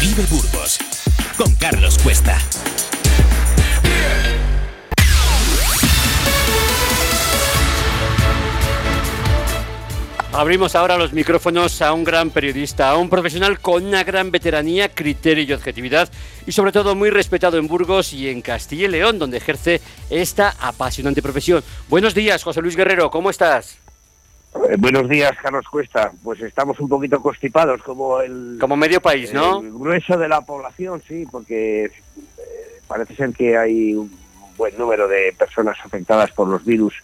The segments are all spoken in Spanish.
Vive Burgos con Carlos Cuesta. Abrimos ahora los micrófonos a un gran periodista, a un profesional con una gran veteranía, criterio y objetividad y sobre todo muy respetado en Burgos y en Castilla y León, donde ejerce esta apasionante profesión. Buenos días, José Luis Guerrero, ¿cómo estás? Eh, buenos días, Carlos Cuesta. Pues estamos un poquito constipados, como el... Como medio país, ¿no? El grueso de la población, sí, porque eh, parece ser que hay un buen número de personas afectadas por los virus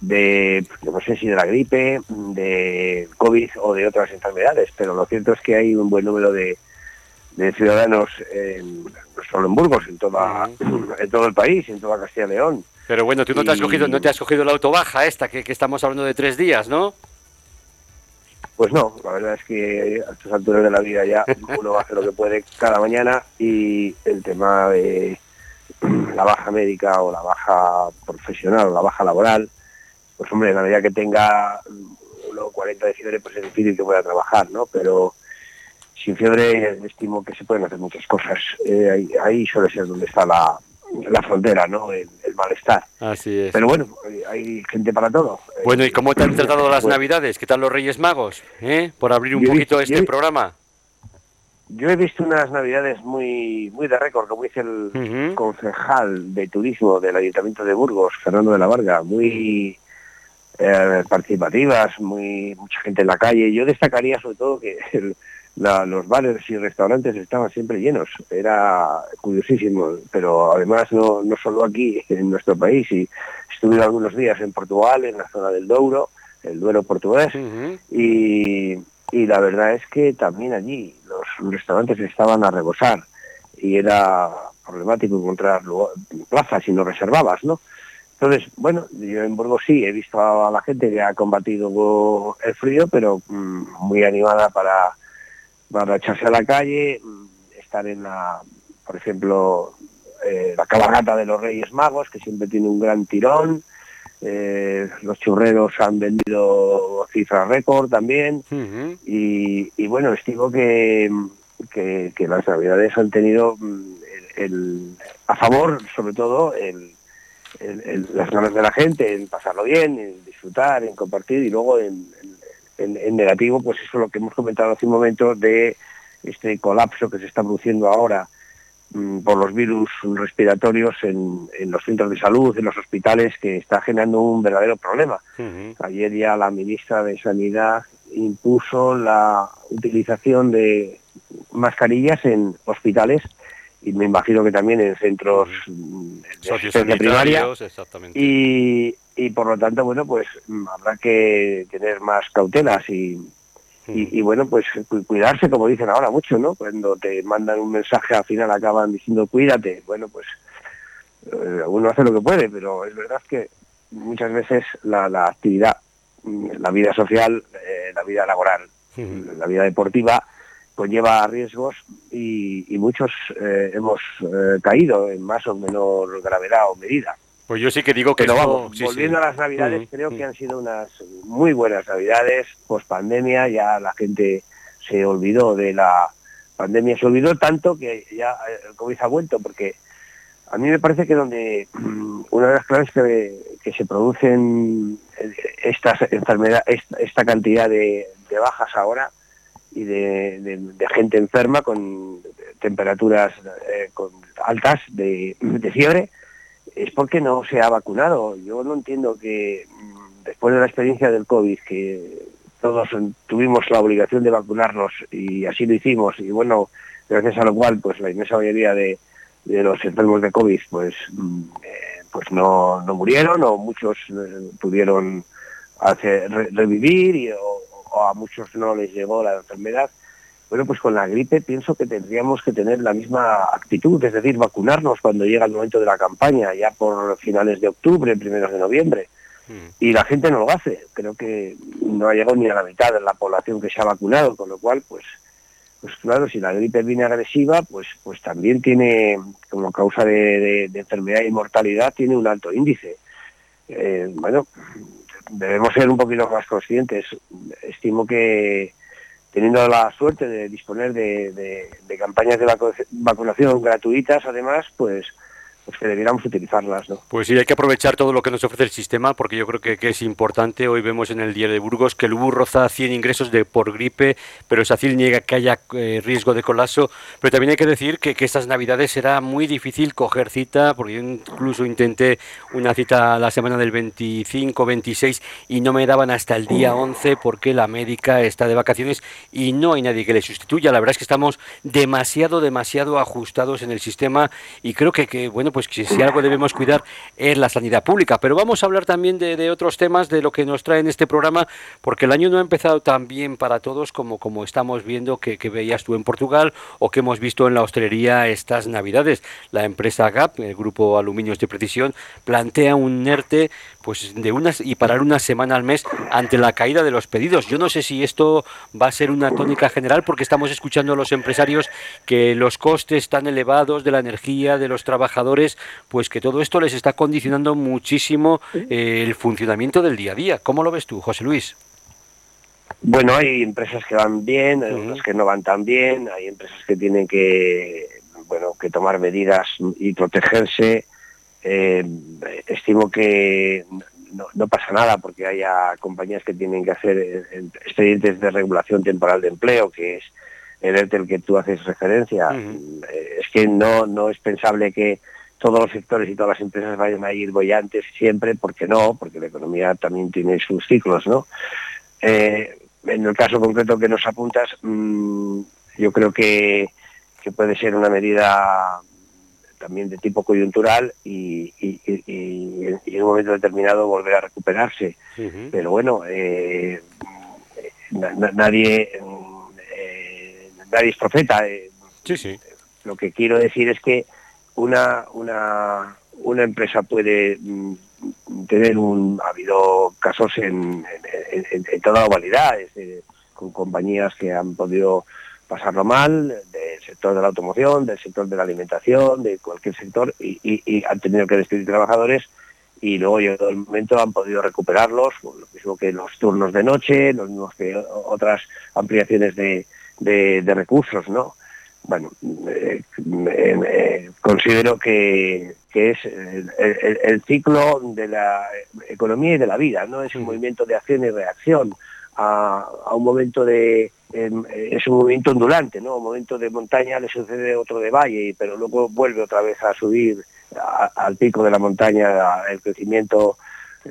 de, no sé si de la gripe, de COVID o de otras enfermedades, pero lo cierto es que hay un buen número de, ciudadanos, en, no solo en Burgos, en, toda, en todo el país, en toda Castilla y León. Pero bueno, tú no te has cogido, no te has cogido la autobaja esta, que, que estamos hablando de tres días, ¿no? Pues no, la verdad es que a estas alturas de la vida ya uno hace lo que puede cada mañana y el tema de la baja médica o la baja profesional o la baja laboral, pues hombre, en la medida que tenga 40 de fiebre, pues es difícil que pueda trabajar, ¿no? Pero sin fiebre estimo que se pueden hacer muchas cosas. Eh, ahí, suele ser donde está la, frontera, ¿no? El, malestar. Así es. Pero bueno, hay gente para todo. Bueno, ¿y cómo te han tratado las Navidades? ¿Qué tal los Reyes Magos? ¿Eh? Por abrir un poquito este programa. Yo he visto unas navidades muy muy de récord, como dice el concejal de turismo del Ayuntamiento de Burgos, Fernando de la Varga, muy eh, participativas, muy mucha gente en la calle. Yo destacaría sobre todo que los bares y restaurantes estaban siempre llenos. Era curiosísimo, pero además no, no solo aquí, en nuestro país. Y estuve algunos días en Portugal, en la zona del Douro, el Duero portugués, y, y la verdad es que también allí los restaurantes estaban a rebosar y era problemático encontrar plazas y no reservabas, ¿no? Entonces, bueno, yo en Burgos sí he visto a la gente que ha combatido el frío, pero mm, muy animada para, para echarse a la calle, mm, estar en la, por ejemplo, eh, la cabalgata de los Reyes Magos, que siempre tiene un gran tirón. Eh, los churreros han vendido cifras récord también. y, bueno, estimo que, que, las navidades han tenido mm, el, a favor, sobre todo, el las ganas de la gente, en pasarlo bien, en disfrutar, en compartir y luego en, negativo, pues eso es lo que hemos comentado hace un momento de este colapso que se está produciendo ahora mm, por los virus respiratorios en, los centros de salud, en los hospitales, que está generando un verdadero problema. Ayer ya la ministra de Sanidad impuso la utilización de mascarillas en hospitales y me imagino que también en centros de primaria. Y, y por lo tanto bueno pues habrá que tener más cautelas y, y, bueno pues cuidarse como dicen ahora mucho no cuando te mandan un mensaje al final acaban diciendo cuídate bueno pues eh, uno hace lo que puede pero es verdad que muchas veces la, la actividad la vida social eh, la vida laboral la vida deportiva conlleva riesgos y, muchos eh, hemos eh, caído en más o menor gravedad o medida. Pues yo sí que digo que... Pero vamos, volviendo a las navidades, creo que han sido unas muy buenas navidades, post pandemia, ya la gente se olvidó de la pandemia, se olvidó tanto que ya el eh, COVID ha vuelto, porque a mí me parece que donde una de las claves que, se producen estas enfermedades, esta, cantidad de bajas ahora, y de, gente enferma con temperaturas eh, con altas de, fiebre es porque no se ha vacunado. Yo no entiendo que mm, después de la experiencia del COVID, que todos tuvimos la obligación de vacunarnos y así lo hicimos, y bueno, gracias a lo cual pues la inmensa mayoría de, los enfermos de COVID pues, mm, eh, pues no, murieron o muchos eh, pudieron revivir y, a muchos no les llegó la enfermedad. Bueno, pues con la gripe pienso que tendríamos que tener la misma actitud, es decir, vacunarnos cuando llega el momento de la campaña, ya por finales de octubre, primeros de noviembre. Hmm. Y la gente no lo hace. Creo que no ha llegado ni a la mitad de la población que se ha vacunado, con lo cual, pues, pues claro, si la gripe viene agresiva, pues, pues también tiene, como causa de, enfermedad y mortalidad, tiene un alto índice. Eh, bueno, debemos ser un poquito más conscientes. Estimo que teniendo la suerte de disponer de, de campañas de vacunación gratuitas, además, pues pues que debiéramos utilizarlas. ¿no? Pues sí, hay que aprovechar todo lo que nos ofrece el sistema porque yo creo que, es importante. Hoy vemos en el diario de Burgos que el UBU roza 100 ingresos de por gripe, pero SACIL niega que haya eh, riesgo de colapso. Pero también hay que decir que, que, estas navidades será muy difícil coger cita porque yo incluso intenté una cita la semana del 25, 26 y no me daban hasta el día 11 porque la médica está de vacaciones y no hay nadie que le sustituya. La verdad es que estamos demasiado, demasiado ajustados en el sistema y creo que, que bueno, pues si algo debemos cuidar es la sanidad pública. Pero vamos a hablar también de, otros temas, de lo que nos trae en este programa, porque el año no ha empezado tan bien para todos como, como estamos viendo que, veías tú en Portugal o que hemos visto en la hostelería estas navidades. La empresa GAP, el grupo Aluminios de Precisión, plantea un NERTE pues de unas y parar una semana al mes ante la caída de los pedidos. Yo no sé si esto va a ser una tónica general porque estamos escuchando a los empresarios que los costes tan elevados de la energía, de los trabajadores, pues que todo esto les está condicionando muchísimo eh, el funcionamiento del día a día. ¿Cómo lo ves tú, José Luis? Bueno, hay empresas que van bien, hay otras que no van tan bien, hay empresas que tienen que, bueno, que tomar medidas y protegerse eh, estimo que no, pasa nada porque haya compañías que tienen que hacer eh, expedientes de regulación temporal de empleo, que es el ERTE que tú haces referencia. Eh, es que no, no es pensable que todos los sectores y todas las empresas vayan a ir bollantes siempre, porque no, porque la economía también tiene sus ciclos, ¿no? en el caso concreto que nos apuntas, mm, yo creo que, que puede ser una medida también de tipo coyuntural y, en un momento determinado volver a recuperarse. Pero bueno, eh, nadie, eh, nadie es profeta. Eh, lo que quiero decir es que una, una, una empresa puede mm, tener un... Ha habido casos en, en, toda la humanidad, con compañías que han podido pasarlo mal, del sector de la automoción, del sector de la alimentación, de cualquier sector, y, han tenido que despedir trabajadores y luego llegado el momento han podido recuperarlos, lo mismo que los turnos de noche, lo mismo que otras ampliaciones de, recursos, ¿no? Bueno, eh, eh, considero que, es el, ciclo de la economía y de la vida, ¿no? Es un movimiento de acción y reacción a un momento de, es un movimiento ondulante, ¿no? Un momento de montaña le sucede otro de valle, pero luego vuelve otra vez a subir al pico de la montaña el crecimiento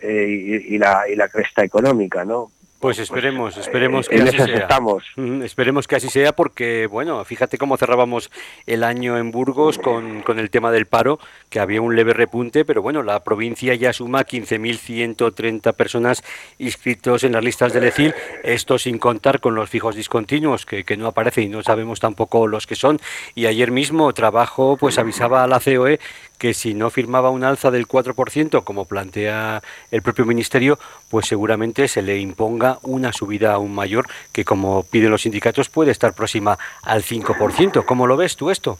eh, y, la, y la cresta económica, ¿no? Pues esperemos, esperemos que así sea. Estamos. esperemos que así sea porque, bueno, fíjate cómo cerrábamos el año en Burgos con, con el tema del paro, que había un leve repunte, pero bueno, la provincia ya suma 15.130 personas inscritos en las listas del ECIL, esto sin contar con los fijos discontinuos, que, que no aparecen y no sabemos tampoco los que son. Y ayer mismo Trabajo pues avisaba a la COE que si no firmaba un alza del 4%, como plantea el propio Ministerio, pues seguramente se le imponga una subida aún mayor, que como piden los sindicatos puede estar próxima al 5%. ¿Cómo lo ves tú esto?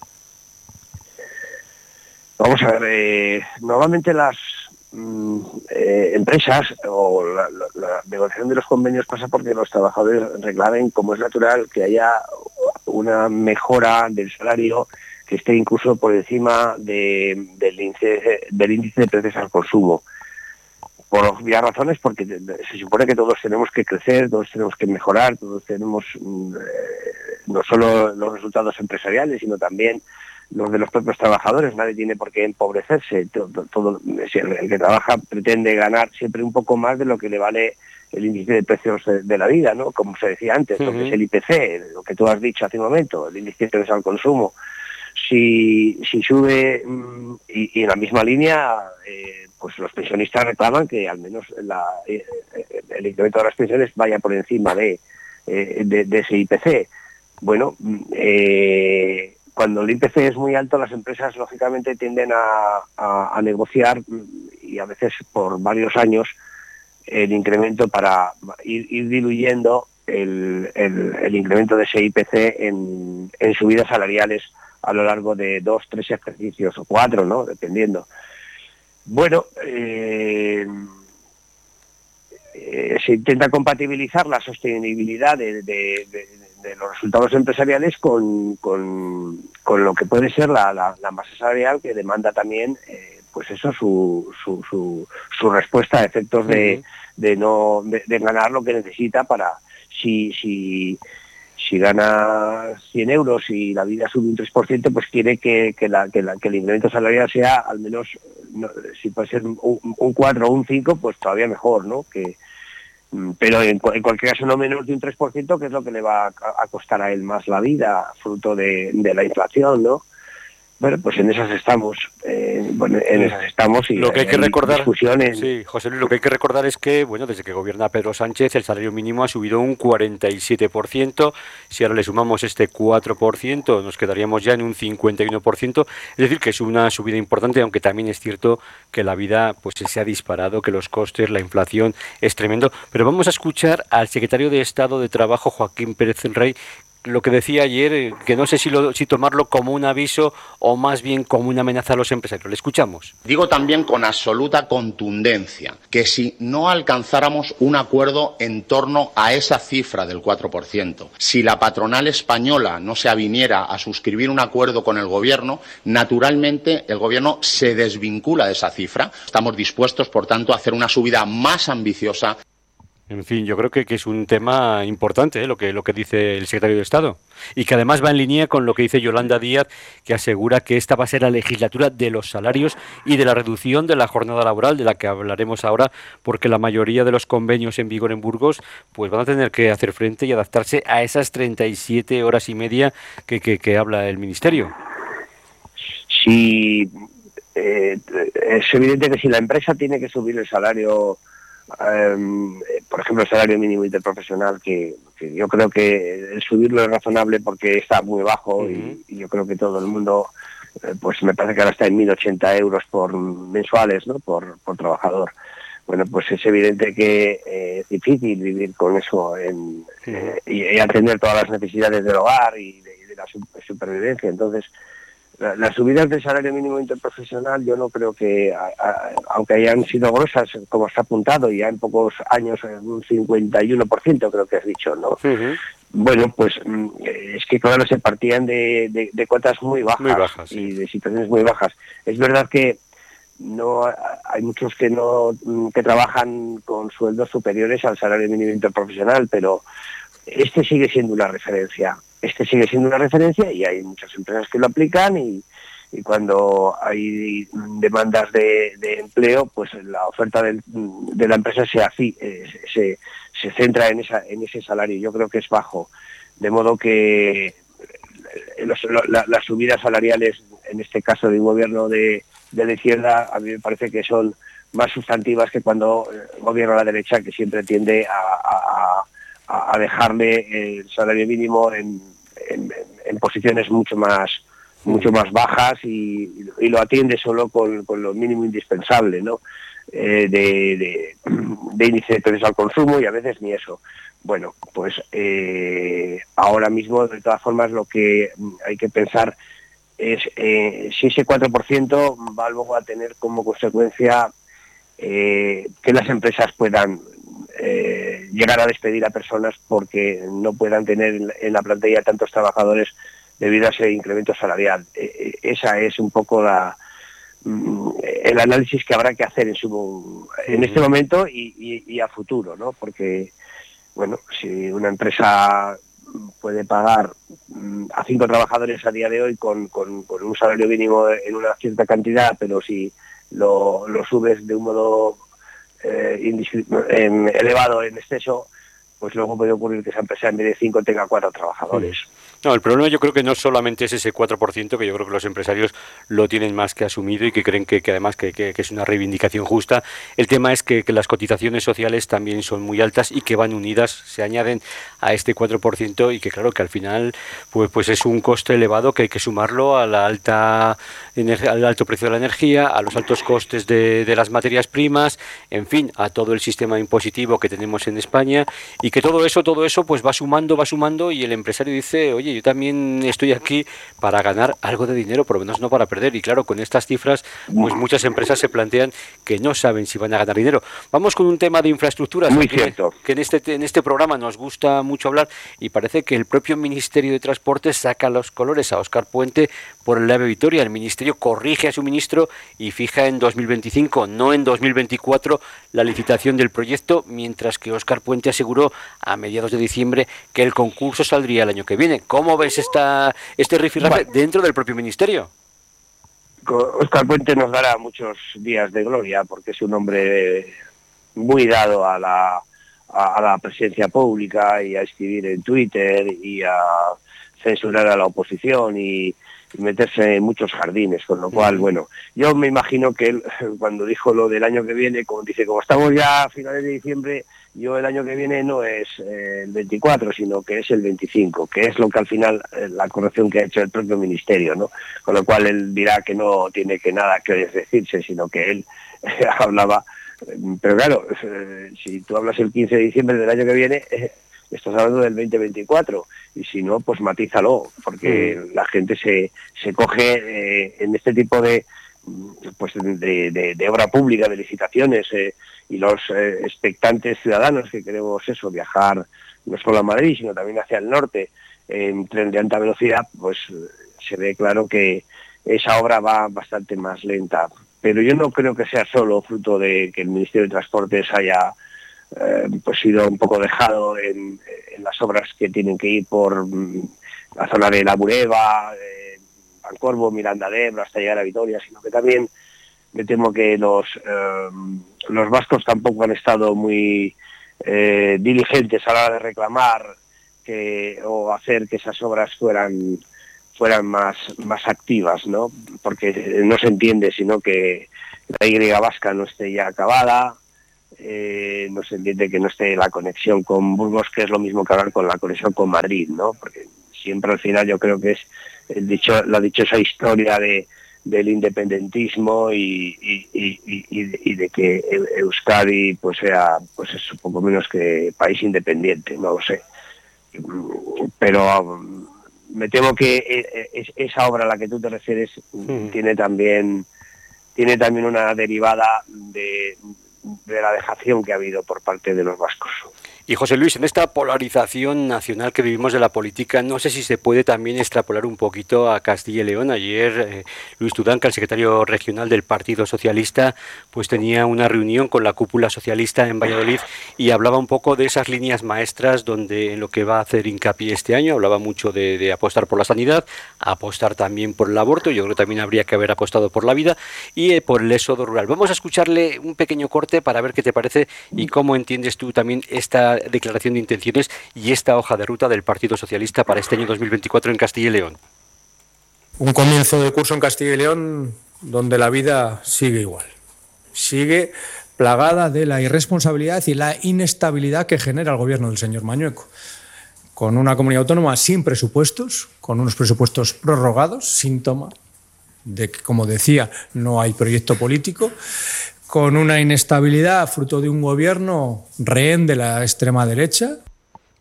Vamos a ver, eh, normalmente las mm, eh, empresas o la, la, negociación de los convenios pasa porque los trabajadores reclamen, como es natural, que haya una mejora del salario que esté incluso por encima del, índice, del índice de precios al consumo. Por obvias razones, porque se supone que todos tenemos que crecer, todos tenemos que mejorar, todos tenemos mm, eh, no solo los resultados empresariales, sino también los de los propios trabajadores. Nadie tiene por qué empobrecerse. Todo, el, que trabaja pretende ganar siempre un poco más de lo que le vale el índice de precios de, la vida, ¿no? Como se decía antes, lo que es el IPC, lo que tú has dicho hace un momento, el índice de precios al consumo si, si sube mm, y, en la misma línea, eh, pues los pensionistas reclaman que al menos eh, el incremento de las pensiones vaya por encima de, eh, de, ese IPC. Bueno, mm, cuando el IPC es muy alto, las empresas lógicamente tienden a, negociar mm, y a veces por varios años el incremento para ir, diluyendo el, incremento de ese IPC en, en subidas salariales a lo largo de dos, tres ejercicios o cuatro, ¿no? Dependiendo. Bueno, eh, eh, se intenta compatibilizar la sostenibilidad de, los resultados empresariales con, con, lo que puede ser la, la, masa salarial que demanda también eh, pues eso su, su, su, respuesta a efectos de, de no de, ganar lo que necesita para si si si gana 100 euros y la vida sube un 3%, pues quiere que, que, la, que, el incremento salarial sea al menos, si puede ser un, un 4 o un 5, pues todavía mejor, ¿no? Que, Mm, pero en, cualquier caso no menos de un 3%, que es lo que le va a, costar a él más la vida, fruto de, de la inflación, ¿no? Bueno, pues en esas estamos, eh, bueno, en esas estamos y lo que hay que recordar, sí, José Luis, lo que hay que recordar es que, bueno, desde que gobierna Pedro Sánchez el salario mínimo ha subido un 47%, si ahora le sumamos este 4% nos quedaríamos ya en un 51%, es decir, que es una subida importante, aunque también es cierto que la vida pues se ha disparado, que los costes, la inflación es tremendo, pero vamos a escuchar al secretario de Estado de Trabajo, Joaquín Pérez Rey, lo que decía ayer, eh, que no sé si, lo, si tomarlo como un aviso o más bien como una amenaza a los empresarios. Le escuchamos. Digo también con absoluta contundencia que si no alcanzáramos un acuerdo en torno a esa cifra del 4%, si la patronal española no se aviniera a suscribir un acuerdo con el Gobierno, naturalmente el Gobierno se desvincula de esa cifra. Estamos dispuestos, por tanto, a hacer una subida más ambiciosa en fin, yo creo que, es un tema importante ¿eh? lo, que, lo que dice el secretario de Estado y que además va en línea con lo que dice Yolanda Díaz, que asegura que esta va a ser la legislatura de los salarios y de la reducción de la jornada laboral, de la que hablaremos ahora, porque la mayoría de los convenios en vigor en Burgos pues van a tener que hacer frente y adaptarse a esas 37 horas y media que, que, habla el Ministerio. Sí, eh, es evidente que si la empresa tiene que subir el salario Em, por ejemplo, el salario mínimo interprofesional, que, yo creo que el subirlo es razonable porque está muy bajo y, yo creo que todo el mundo, eh, pues me parece que ahora está en 1.080 euros por mensuales, ¿no? Por, trabajador. Bueno, pues es evidente que eh, es difícil vivir con eso en, eh, y, atender todas las necesidades del hogar y de, la supervivencia. Entonces, las subidas del salario mínimo interprofesional yo no creo que, aunque hayan sido gruesas, como está apuntado, ya en pocos años un 51% creo que has dicho, ¿no? Bueno, pues mm, es que claro, se partían de, de, cuotas muy bajas, y de situaciones muy bajas. Es verdad que no hay muchos que no mm, que trabajan con sueldos superiores al salario mínimo interprofesional, pero este sigue siendo una referencia este sigue siendo una referencia y hay muchas empresas que lo aplican y, cuando hay demandas de, empleo, pues la oferta de, la empresa se, eh, se, se, centra en, esa, en ese salario. Yo creo que es bajo. De modo que eh, las subidas salariales, en este caso de un gobierno de, de la izquierda, a mí me parece que son más sustantivas que cuando eh, gobierna la derecha, que siempre tiende a dejarle el salario mínimo en, en, posiciones mucho más mucho más bajas y, lo atiende solo con, lo mínimo indispensable, ¿no? Eh, de, de, índice de precios al consumo y a veces ni eso. Bueno, pues eh, ahora mismo, de todas formas, lo que hay que pensar es eh, si ese 4% va luego a tener como consecuencia que las empresas puedan eh, llegar a despedir a personas porque no puedan tener en la plantilla tantos trabajadores debido a ese incremento salarial. Eh, eh, esa es un poco la, mm, el análisis que habrá que hacer en, su, en este momento y, a futuro, ¿no? Porque, bueno, si una empresa puede pagar mm, a cinco trabajadores a día de hoy con, un salario mínimo en una cierta cantidad, pero si lo, lo subes de un modo elevado en exceso, pues luego puede ocurrir que esa empresa en vez de cinco tenga cuatro trabajadores. No, el problema yo creo que no solamente es ese 4%, que yo creo que los empresarios lo tienen más que asumido y que creen que, además que, es una reivindicación justa. El tema es que, las cotizaciones sociales también son muy altas y que van unidas, se añaden a este 4% y que claro que al final pues, pues es un coste elevado que hay que sumarlo a la alta al alto precio de la energía, a los altos costes de, de las materias primas, en fin, a todo el sistema impositivo que tenemos en España y que todo eso, todo eso pues va sumando, va sumando y el empresario dice, oye, yo también estoy aquí para ganar algo de dinero, por lo menos no para perder. Y claro, con estas cifras, pues muchas empresas se plantean que no saben si van a ganar dinero. Vamos con un tema de infraestructuras Muy que, cierto. que en este en este programa nos gusta mucho hablar y parece que el propio Ministerio de Transportes saca los colores a Oscar Puente por el AVE Vitoria. El Ministerio corrige a su ministro y fija en 2025, no en 2024, la licitación del proyecto, mientras que Oscar Puente aseguró a mediados de diciembre que el concurso saldría el año que viene. ¿Cómo ves esta, este rifirrafe dentro del propio Ministerio? Oscar Puente nos dará muchos días de gloria porque es un hombre muy dado a la, a, la presencia pública y a escribir en Twitter y a censurar a la oposición y, meterse en muchos jardines, con lo cual, bueno, yo me imagino que él, cuando dijo lo del año que viene, como dice, como estamos ya a finales de diciembre, yo el año que viene no es eh, el 24, sino que es el 25, que es lo que al final, eh, la corrección que ha hecho el propio ministerio, ¿no? Con lo cual él dirá que no tiene que nada que decirse, sino que él hablaba pero claro, eh, si tú hablas el 15 de diciembre del año que viene, eh, estás hablando del 2024 y si no, pues matízalo, porque mm. la gente se, se coge eh, en este tipo de pues de, obra pública, de licitaciones y los expectantes ciudadanos que queremos eso, viajar no solo a Madrid, sino también hacia el norte en tren de alta velocidad, pues se ve claro que esa obra va bastante más lenta. Pero yo no creo que sea solo fruto de que el Ministerio de Transportes haya eh, pues sido un poco dejado en, las obras que tienen que ir por mm, la zona de La Bureba, eh, Pancorvo, Miranda de Ebro, hasta llegar a Vitoria, sino que también me temo que los, eh, los vascos tampoco han estado muy eh, diligentes a la hora de reclamar que, o hacer que esas obras fueran fueran más, más activas, ¿no? Porque no se entiende sino que la Y vasca no esté ya acabada, eh, no se entiende que no esté la conexión con Burgos, que es lo mismo que hablar con la conexión con Madrid, ¿no? Porque siempre al final yo creo que es el dicho, la dichosa historia de, del independentismo y, y, de que Euskadi pues sea pues es un poco menos que país independiente, no lo sé. Pero me temo que eh, eh, esa obra a la que tú te refieres tiene también tiene también una derivada de, de la dejación que ha habido por parte de los vascos. Y José Luis, en esta polarización nacional que vivimos de la política, no sé si se puede también extrapolar un poquito a Castilla y León. Ayer eh, Luis Tudanca, el secretario regional del Partido Socialista, pues tenía una reunión con la cúpula socialista en Valladolid y hablaba un poco de esas líneas maestras donde en lo que va a hacer hincapié este año, hablaba mucho de, apostar por la sanidad, apostar también por el aborto, yo creo que también habría que haber apostado por la vida y eh, por el éxodo rural. Vamos a escucharle un pequeño corte para ver qué te parece y cómo entiendes tú también esta declaración de intenciones y esta hoja de ruta del Partido Socialista para este año 2024 en Castilla y León? Un comienzo de curso en Castilla y León donde la vida sigue igual. Sigue plagada de la irresponsabilidad y la inestabilidad que genera el gobierno del señor Mañueco. Con una comunidad autónoma sin presupuestos, con unos presupuestos prorrogados, síntoma de que, como decía, no hay proyecto político, con una inestabilidad fruto de un gobierno rehén de la extrema derecha.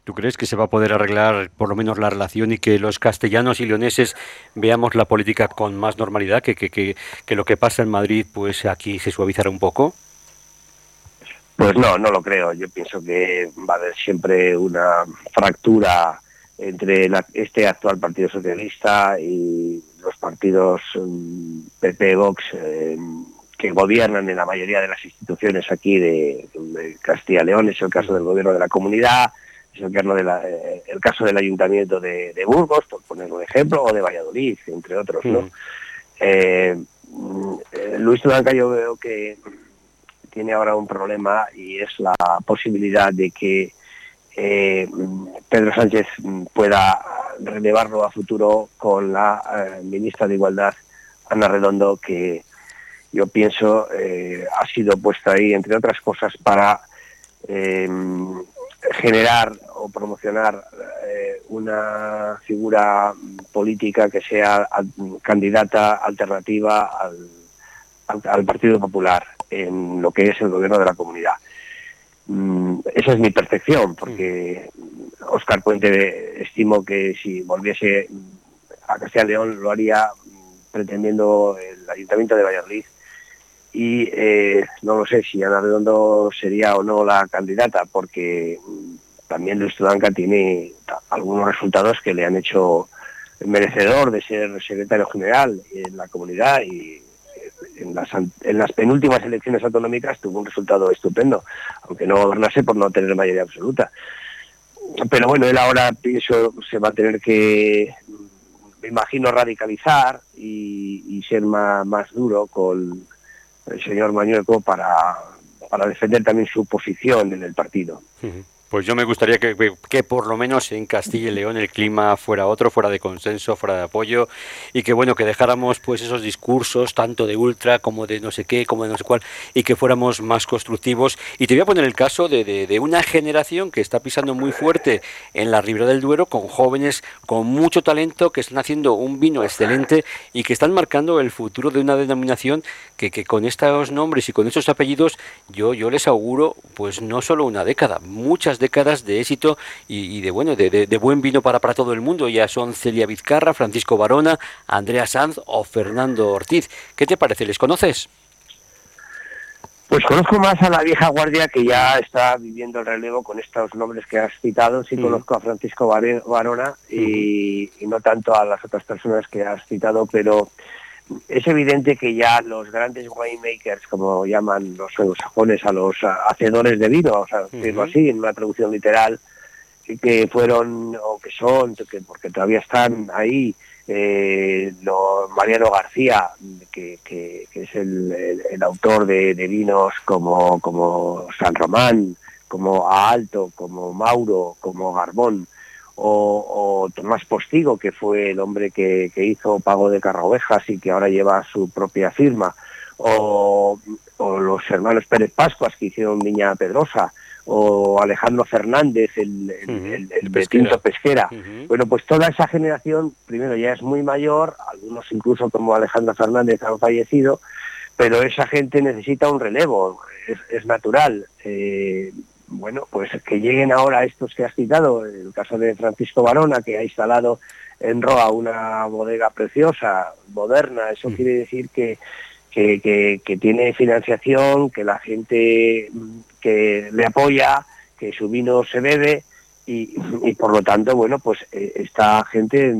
¿Tú crees que se va a poder arreglar por lo menos la relación y que los castellanos y leoneses veamos la política con más normalidad, que, que, que, lo que pasa en Madrid pues aquí se suavizará un poco? Pues no, no lo creo. Yo pienso que va a haber siempre una fractura entre este actual Partido Socialista y los partidos PP, mm, Vox, eh, que gobiernan en la mayoría de las instituciones aquí de, Castilla y León, es el caso del gobierno de la comunidad, es el, caso, de eh, el caso del ayuntamiento de, Burgos, por poner un ejemplo, o de Valladolid, entre otros. ¿no? Mm. Eh, eh, Luis Blanca yo veo que tiene ahora un problema y es la posibilidad de que Pedro Sánchez pueda relevarlo a futuro con la ministra de Igualdad, Ana Redondo, que yo pienso, eh, ha sido puesta ahí, entre otras cosas, para eh, generar o promocionar eh, una figura política que sea candidata alternativa al, Partido Popular en lo que es el gobierno de la comunidad. Mm, esa es mi percepción, porque Oscar Puente estimo que si volviese a Castilla y León lo haría pretendiendo el Ayuntamiento de Valladolid y eh, no lo sé si Ana Redondo sería o no la candidata porque también Luis Tudanca tiene algunos resultados que le han hecho merecedor de ser secretario general en la comunidad y en las, en las penúltimas elecciones autonómicas tuvo un resultado estupendo, aunque no gobernase por no tener mayoría absoluta. Pero bueno, él ahora pienso se va a tener que, me imagino, radicalizar y, ser más, más duro con el señor Mañueco para, para defender también su posición en el partido. Pues yo me gustaría que, que, por lo menos en Castilla y León el clima fuera otro, fuera de consenso, fuera de apoyo y que bueno, que dejáramos pues esos discursos tanto de ultra como de no sé qué, como de no sé cuál y que fuéramos más constructivos. Y te voy a poner el caso de, de, una generación que está pisando muy fuerte en la Ribera del Duero con jóvenes con mucho talento que están haciendo un vino excelente y que están marcando el futuro de una denominación que, que con estos nombres y con estos apellidos yo, yo les auguro pues no solo una década, muchas décadas de éxito y, de bueno de, buen vino para, para todo el mundo. Ya son Celia Vizcarra, Francisco Barona, Andrea Sanz o Fernando Ortiz. ¿Qué te parece? ¿Les conoces? Pues conozco más a la vieja guardia que ya está viviendo el relevo con estos nombres que has citado. Sí conozco a Francisco Barona y, y, no tanto a las otras personas que has citado, pero es evidente que ya los grandes winemakers, como llaman los sajones a los hacedores de vino, o sea, decirlo así, en una traducción literal, que fueron, o que son, que porque todavía están ahí, eh, Mariano García, que, es el, autor de, vinos como, como San Román, como A Alto, como Mauro, como Garbón, o, Tomás Postigo, que fue el hombre que, hizo Pago de Carraovejas y que ahora lleva su propia firma, o, los hermanos Pérez Pascuas, que hicieron Viña Pedrosa, o Alejandro Fernández, el, el, pesquera. Bueno, pues toda esa generación, primero ya es muy mayor, algunos incluso como Alejandro Fernández han fallecido, pero esa gente necesita un relevo, es, natural. Eh, bueno, pues que lleguen ahora estos que has citado, el caso de Francisco Barona, que ha instalado en Roa una bodega preciosa, moderna, eso mm. quiere decir que, que, tiene financiación, que la gente que le apoya, que su vino se bebe y, por lo tanto, bueno, pues eh, esta gente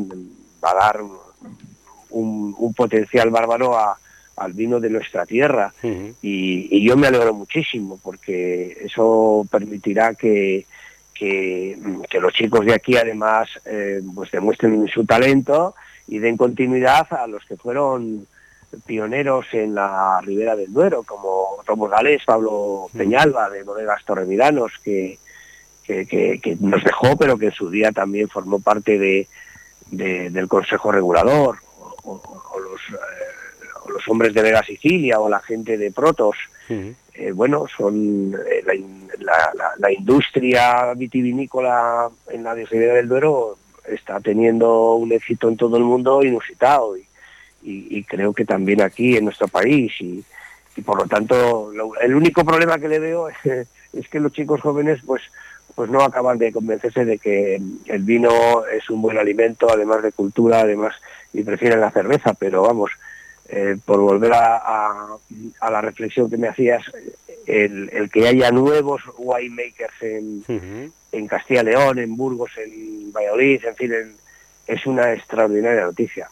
va a dar un potencial bárbaro a, al vino de nuestra tierra. Y, yo me alegro muchísimo porque eso permitirá que, que, los chicos de aquí además eh, pues demuestren su talento y den continuidad a los que fueron pioneros en la Ribera del Duero, como Romo Galés, Pablo Peñalba, de Bodegas Torremiranos, que, que, nos dejó, pero que en su día también formó parte de, del Consejo Regulador, o, los hombres de Vega Sicilia o la gente de Protos, eh, bueno, son eh, la, industria vitivinícola en la Ribera del Duero está teniendo un éxito en todo el mundo inusitado y, creo que también aquí en nuestro país y, por lo tanto el único problema que le veo es, que los chicos jóvenes pues pues no acaban de convencerse de que el vino es un buen alimento, además de cultura, además, y prefieren la cerveza, pero vamos, eh, por volver a, la reflexión que me hacías, el, que haya nuevos winemakers en, en Castilla León, en Burgos, en Valladolid, en fin, es una extraordinaria noticia.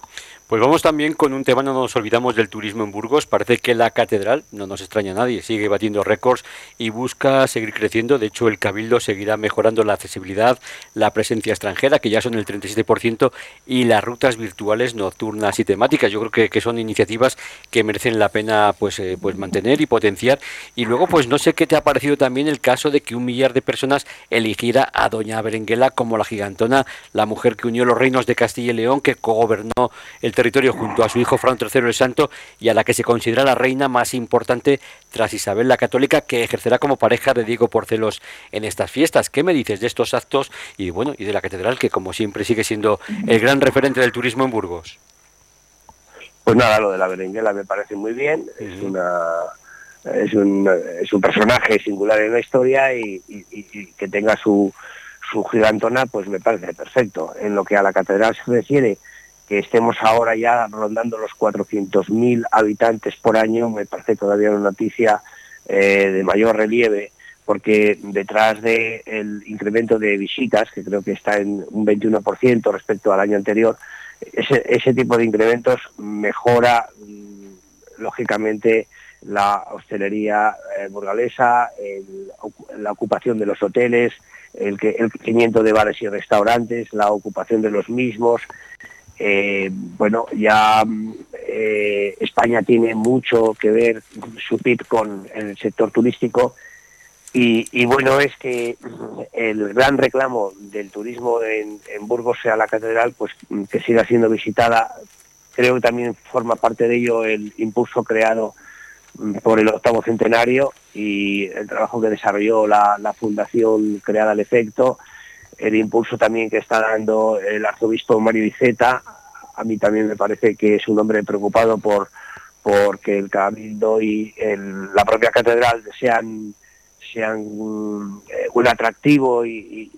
Pues vamos también con un tema, no nos olvidamos del turismo en Burgos. Parece que la catedral, no nos extraña a nadie, sigue batiendo récords y busca seguir creciendo. De hecho, el Cabildo seguirá mejorando la accesibilidad, la presencia extranjera, que ya son el 37%, y las rutas virtuales nocturnas y temáticas. Yo creo que, son iniciativas que merecen la pena pues, eh, pues mantener y potenciar. Y luego, pues no sé qué te ha parecido también el caso de que un millar de personas eligiera a Doña Berenguela como la gigantona, la mujer que unió los reinos de Castilla y León, que gobernó el territorio junto a su hijo Fran III el Santo y a la que se considera la reina más importante tras Isabel la Católica que ejercerá como pareja de Diego Porcelos en estas fiestas. ¿Qué me dices de estos actos y bueno y de la catedral que como siempre sigue siendo el gran referente del turismo en Burgos? Pues nada, lo de la berenguela me parece muy bien, es una es un, es un personaje singular en la historia y, que tenga su, su gigantona, pues me parece perfecto. En lo que a la catedral se refiere, que estemos ahora ya rondando los 400.000 habitantes por año, me parece todavía una noticia eh, de mayor relieve, porque detrás del incremento de visitas, que creo que está en un 21% respecto al año anterior, ese, tipo de incrementos mejora mm, lógicamente la hostelería eh, burgalesa, la ocupación de los hoteles, el, el crecimiento de bares y restaurantes, la ocupación de los mismos. Eh, bueno, ya eh, España tiene mucho que ver su PIB con el sector turístico y, bueno es que el gran reclamo del turismo en, Burgos sea la catedral, pues que siga siendo visitada. Creo que también forma parte de ello el impulso creado por el octavo centenario y el trabajo que desarrolló la, fundación creada al efecto, el impulso también que está dando el arzobispo Mario Iceta, a mí también me parece que es un hombre preocupado por porque el cabildo y la propia catedral sean sean eh, un atractivo y,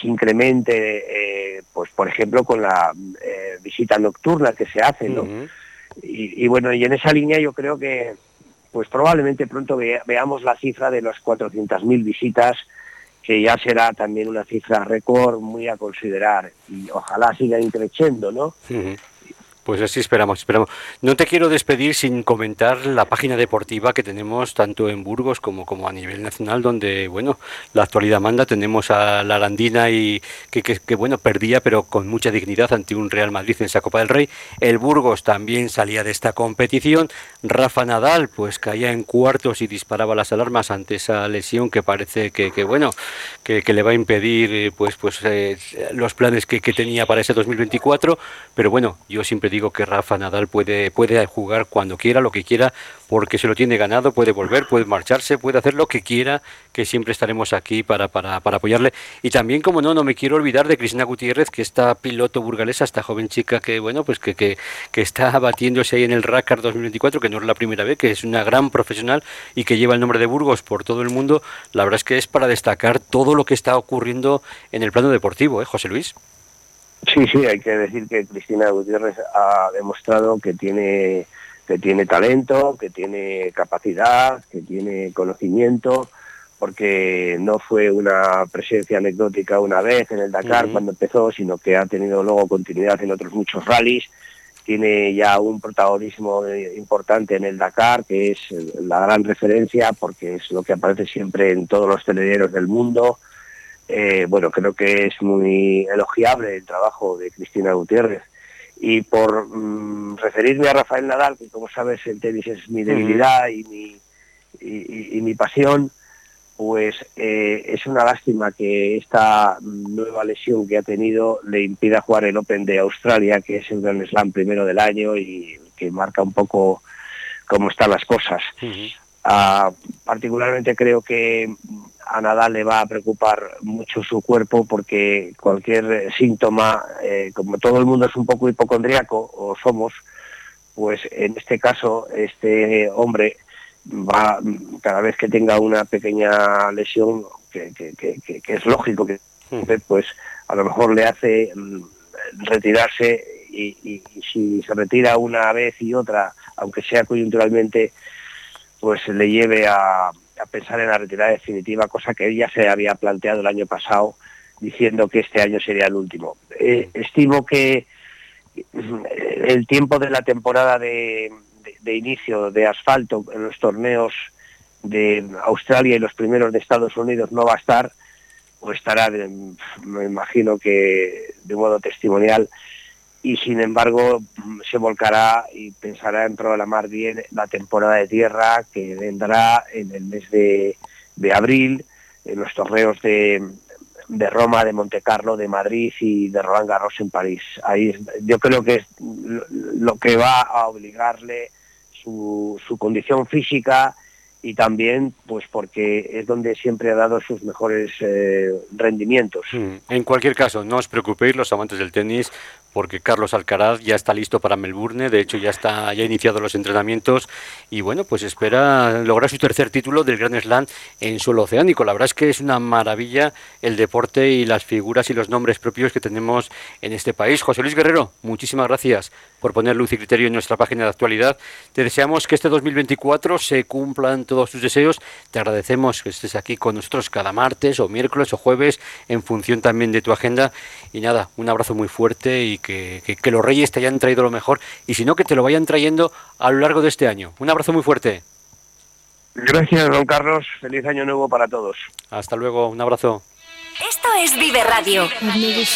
se incremente, eh, pues por ejemplo con la eh, visita nocturna que se hace, ¿no? y, bueno, y en esa línea yo creo que pues probablemente pronto veamos la cifra de las 400.000 visitas, que ya será también una cifra récord muy a considerar y ojalá siga increciendo, ¿no? Pues así esperamos, esperamos. No te quiero despedir sin comentar la página deportiva que tenemos tanto en Burgos como, como a nivel nacional, donde, bueno, la actualidad manda. Tenemos a la Arandina y que, que, bueno, perdía, pero con mucha dignidad ante un Real Madrid en esa Copa del Rey. El Burgos también salía de esta competición. Rafa Nadal, pues caía en cuartos y disparaba las alarmas ante esa lesión que parece que, que bueno, que, le va a impedir, eh, pues, pues eh, los planes que, que tenía para ese 2024. Pero bueno, yo siempre digo digo que Rafa Nadal puede, puede jugar cuando quiera, lo que quiera, porque se lo tiene ganado, puede volver, puede marcharse, puede hacer lo que quiera, que siempre estaremos aquí para, para, para apoyarle. Y también, como no, no me quiero olvidar de Cristina Gutiérrez, que está piloto burgalesa, esta joven chica que, bueno, pues que, que, que está batiéndose ahí en el RACAR 2024, que no es la primera vez, que es una gran profesional y que lleva el nombre de Burgos por todo el mundo. La verdad es que es para destacar todo lo que está ocurriendo en el plano deportivo, ¿eh, José Luis? Sí, sí, hay que decir que Cristina Gutiérrez ha demostrado que tiene, que tiene talento, que tiene capacidad, que tiene conocimiento, porque no fue una presencia anecdótica una vez en el Dakar cuando empezó, sino que ha tenido luego continuidad en otros muchos rallies. Tiene ya un protagonismo importante en el Dakar, que es la gran referencia, porque es lo que aparece siempre en todos los telediarios del mundo eh, bueno, creo que es muy elogiable el trabajo de Cristina Gutiérrez. Y por mm, referirme a Rafael Nadal, que como sabes el tenis es mi debilidad y, mi, y, mi pasión, pues eh, es una lástima que esta nueva lesión que ha tenido le impida jugar el Open de Australia, que es el Grand Slam primero del año y que marca un poco cómo están las cosas. Ah, particularmente creo que a Nadal le va a preocupar mucho su cuerpo porque cualquier síntoma, eh, como todo el mundo es un poco hipocondríaco, o somos, pues en este caso este hombre va, cada vez que tenga una pequeña lesión, que, es lógico que pues a lo mejor le hace mm, retirarse y si se retira una vez y otra, aunque sea coyunturalmente, pues le lleve a, pensar en la retirada definitiva, cosa que ella se había planteado el año pasado diciendo que este año sería el último. Eh, estimo que mm, el tiempo de la temporada de, inicio de asfalto en los torneos de Australia y los primeros de Estados Unidos no va a estar, o estará, me imagino que de modo testimonial, y sin embargo se volcará y pensará en programar bien la temporada de tierra que vendrá en el mes de, abril en los torneos de, de Roma, de Montecarlo, de Madrid y de Roland Garros en París. Ahí yo creo que es lo que va a obligarle su, su condición física y también pues porque es donde siempre ha dado sus mejores eh, rendimientos. Mm. En cualquier caso, no os preocupéis los amantes del tenis, porque Carlos Alcaraz ya está listo para Melbourne, de hecho ya está ya ha iniciado los entrenamientos y bueno, pues espera lograr su tercer título del Grand Slam en suelo oceánico. La verdad es que es una maravilla el deporte y las figuras y los nombres propios que tenemos en este país. José Luis Guerrero, muchísimas gracias por poner luz y criterio en nuestra página de actualidad. Te deseamos que este 2024 se cumplan todos tus deseos. Te agradecemos que estés aquí con nosotros cada martes o miércoles o jueves en función también de tu agenda. Y nada, un abrazo muy fuerte y que, que, los Reyes te hayan traído lo mejor y si no, que te lo vayan trayendo a lo largo de este año. Un abrazo muy fuerte. Gracias, don Carlos. Feliz año nuevo para todos. Hasta luego, un abrazo. Esto es Vive Radio.